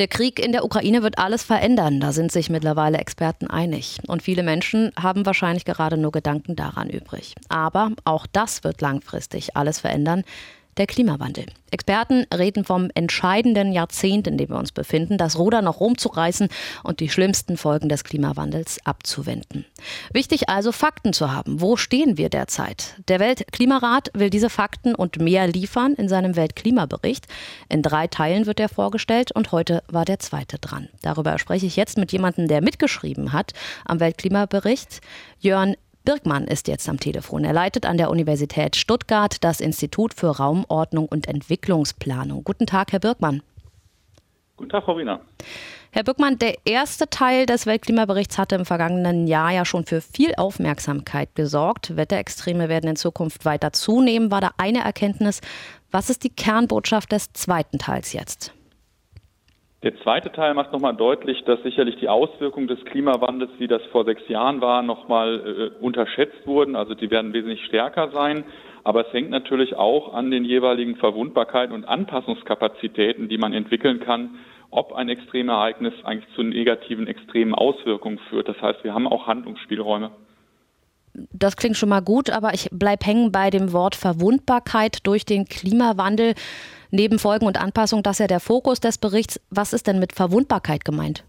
Der Krieg in der Ukraine wird alles verändern, da sind sich mittlerweile Experten einig. Und viele Menschen haben wahrscheinlich gerade nur Gedanken daran übrig. Aber auch das wird langfristig alles verändern der Klimawandel. Experten reden vom entscheidenden Jahrzehnt, in dem wir uns befinden, das Ruder noch rumzureißen und die schlimmsten Folgen des Klimawandels abzuwenden. Wichtig also, Fakten zu haben. Wo stehen wir derzeit? Der Weltklimarat will diese Fakten und mehr liefern in seinem Weltklimabericht. In drei Teilen wird er vorgestellt und heute war der zweite dran. Darüber spreche ich jetzt mit jemandem, der mitgeschrieben hat am Weltklimabericht. Jörn Birkmann ist jetzt am Telefon. Er leitet an der Universität Stuttgart das Institut für Raumordnung und Entwicklungsplanung. Guten Tag, Herr Birkmann. Guten Tag, Frau Wiener. Herr Birkmann, der erste Teil des Weltklimaberichts hatte im vergangenen Jahr ja schon für viel Aufmerksamkeit gesorgt. Wetterextreme werden in Zukunft weiter zunehmen, war da eine Erkenntnis. Was ist die Kernbotschaft des zweiten Teils jetzt? Der zweite Teil macht nochmal deutlich, dass sicherlich die Auswirkungen des Klimawandels, wie das vor sechs Jahren war, nochmal äh, unterschätzt wurden. Also die werden wesentlich stärker sein. Aber es hängt natürlich auch an den jeweiligen Verwundbarkeiten und Anpassungskapazitäten, die man entwickeln kann, ob ein Extremereignis eigentlich zu negativen, extremen Auswirkungen führt. Das heißt, wir haben auch Handlungsspielräume. Das klingt schon mal gut, aber ich bleibe hängen bei dem Wort Verwundbarkeit durch den Klimawandel. Neben Folgen und Anpassung, das ist ja der Fokus des Berichts. Was ist denn mit Verwundbarkeit gemeint?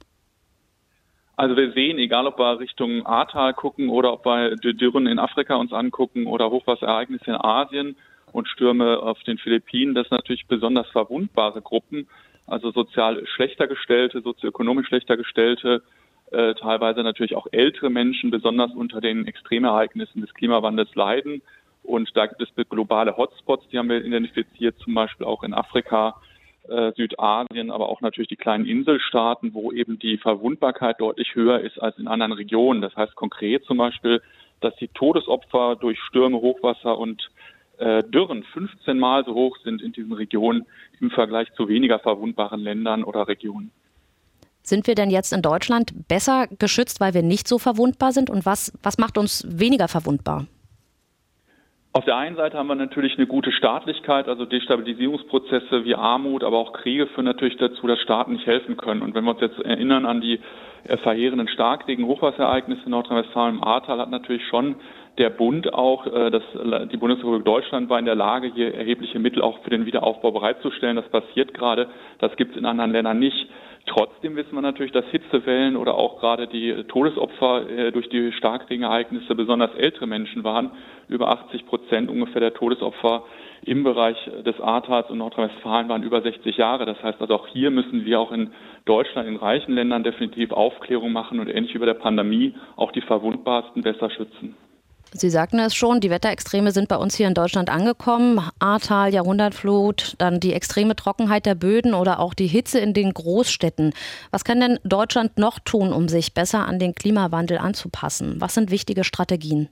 Also wir sehen, egal ob wir Richtung Ahrtal gucken oder ob wir Dürren in Afrika uns angucken oder Hochwasserereignisse in Asien und Stürme auf den Philippinen, das sind natürlich besonders verwundbare Gruppen, also sozial schlechter gestellte, sozioökonomisch schlechter gestellte, äh, teilweise natürlich auch ältere Menschen besonders unter den Extremereignissen des Klimawandels leiden. Und da gibt es globale Hotspots, die haben wir identifiziert, zum Beispiel auch in Afrika, äh, Südasien, aber auch natürlich die kleinen Inselstaaten, wo eben die Verwundbarkeit deutlich höher ist als in anderen Regionen. Das heißt konkret zum Beispiel, dass die Todesopfer durch Stürme, Hochwasser und äh, Dürren 15 Mal so hoch sind in diesen Regionen im Vergleich zu weniger verwundbaren Ländern oder Regionen. Sind wir denn jetzt in Deutschland besser geschützt, weil wir nicht so verwundbar sind? Und was, was macht uns weniger verwundbar? Auf der einen Seite haben wir natürlich eine gute Staatlichkeit, also Destabilisierungsprozesse wie Armut, aber auch Kriege führen natürlich dazu, dass Staaten nicht helfen können. Und wenn wir uns jetzt erinnern an die äh, verheerenden Starkregen, Hochwasserereignisse in Nordrhein-Westfalen im Ahrtal, hat natürlich schon der Bund auch, äh, dass die Bundesrepublik Deutschland war in der Lage, hier erhebliche Mittel auch für den Wiederaufbau bereitzustellen. Das passiert gerade. Das gibt es in anderen Ländern nicht. Trotzdem wissen wir natürlich, dass Hitzewellen oder auch gerade die Todesopfer äh, durch die Starkregenereignisse besonders ältere Menschen waren. Über 80 Prozent ungefähr der Todesopfer im Bereich des Ahrtals und Nordrhein-Westfalen waren über 60 Jahre. Das heißt also auch hier müssen wir auch in Deutschland, in reichen Ländern definitiv Aufklärung machen und ähnlich wie bei der Pandemie auch die Verwundbarsten besser schützen. Sie sagten es schon, die Wetterextreme sind bei uns hier in Deutschland angekommen. Ahrtal, Jahrhundertflut, dann die extreme Trockenheit der Böden oder auch die Hitze in den Großstädten. Was kann denn Deutschland noch tun, um sich besser an den Klimawandel anzupassen? Was sind wichtige Strategien?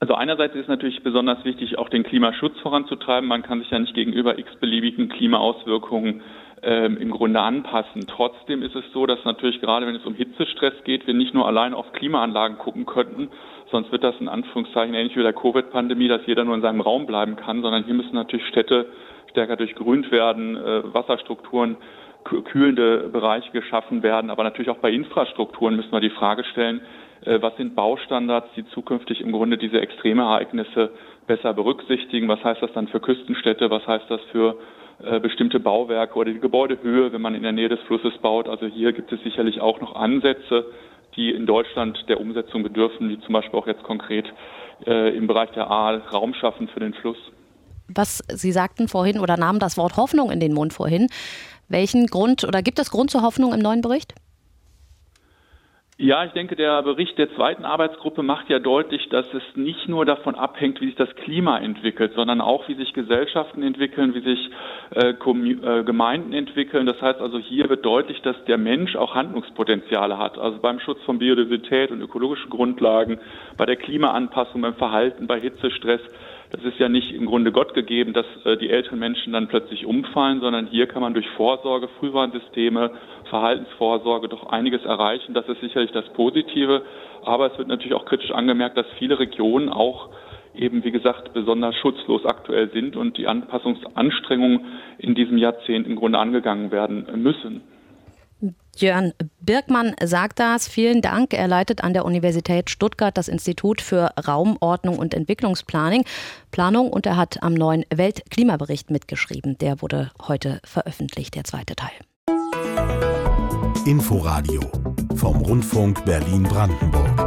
Also einerseits ist natürlich besonders wichtig, auch den Klimaschutz voranzutreiben. Man kann sich ja nicht gegenüber x-beliebigen Klimaauswirkungen ähm, im Grunde anpassen. Trotzdem ist es so, dass natürlich gerade wenn es um Hitzestress geht, wir nicht nur allein auf Klimaanlagen gucken könnten, Sonst wird das in Anführungszeichen ähnlich wie der Covid-Pandemie, dass jeder nur in seinem Raum bleiben kann, sondern hier müssen natürlich Städte stärker durchgrünt werden, äh, Wasserstrukturen, kühlende Bereiche geschaffen werden. Aber natürlich auch bei Infrastrukturen müssen wir die Frage stellen, äh, was sind Baustandards, die zukünftig im Grunde diese Extremereignisse besser berücksichtigen? Was heißt das dann für Küstenstädte? Was heißt das für äh, bestimmte Bauwerke oder die Gebäudehöhe, wenn man in der Nähe des Flusses baut? Also hier gibt es sicherlich auch noch Ansätze, die in Deutschland der Umsetzung bedürfen, wie zum Beispiel auch jetzt konkret äh, im Bereich der A Raum schaffen für den Fluss. Was Sie sagten vorhin oder nahmen das Wort Hoffnung in den Mund vorhin. Welchen Grund oder gibt es Grund zur Hoffnung im neuen Bericht? Ja, ich denke, der Bericht der zweiten Arbeitsgruppe macht ja deutlich, dass es nicht nur davon abhängt, wie sich das Klima entwickelt, sondern auch, wie sich Gesellschaften entwickeln, wie sich äh, äh, Gemeinden entwickeln. Das heißt also, hier wird deutlich, dass der Mensch auch Handlungspotenziale hat. Also beim Schutz von Biodiversität und ökologischen Grundlagen, bei der Klimaanpassung, beim Verhalten, bei Hitzestress. Das ist ja nicht im Grunde Gott gegeben, dass äh, die älteren Menschen dann plötzlich umfallen, sondern hier kann man durch Vorsorge, Frühwarnsysteme, Verhaltensvorsorge doch einiges erreichen. Das ist sicherlich das Positive. Aber es wird natürlich auch kritisch angemerkt, dass viele Regionen auch eben, wie gesagt, besonders schutzlos aktuell sind und die Anpassungsanstrengungen in diesem Jahrzehnt im Grunde angegangen werden müssen. Jörn Birkmann sagt das. Vielen Dank. Er leitet an der Universität Stuttgart das Institut für Raumordnung und Entwicklungsplanung Planung und er hat am neuen Weltklimabericht mitgeschrieben. Der wurde heute veröffentlicht, der zweite Teil. Inforadio vom Rundfunk Berlin-Brandenburg.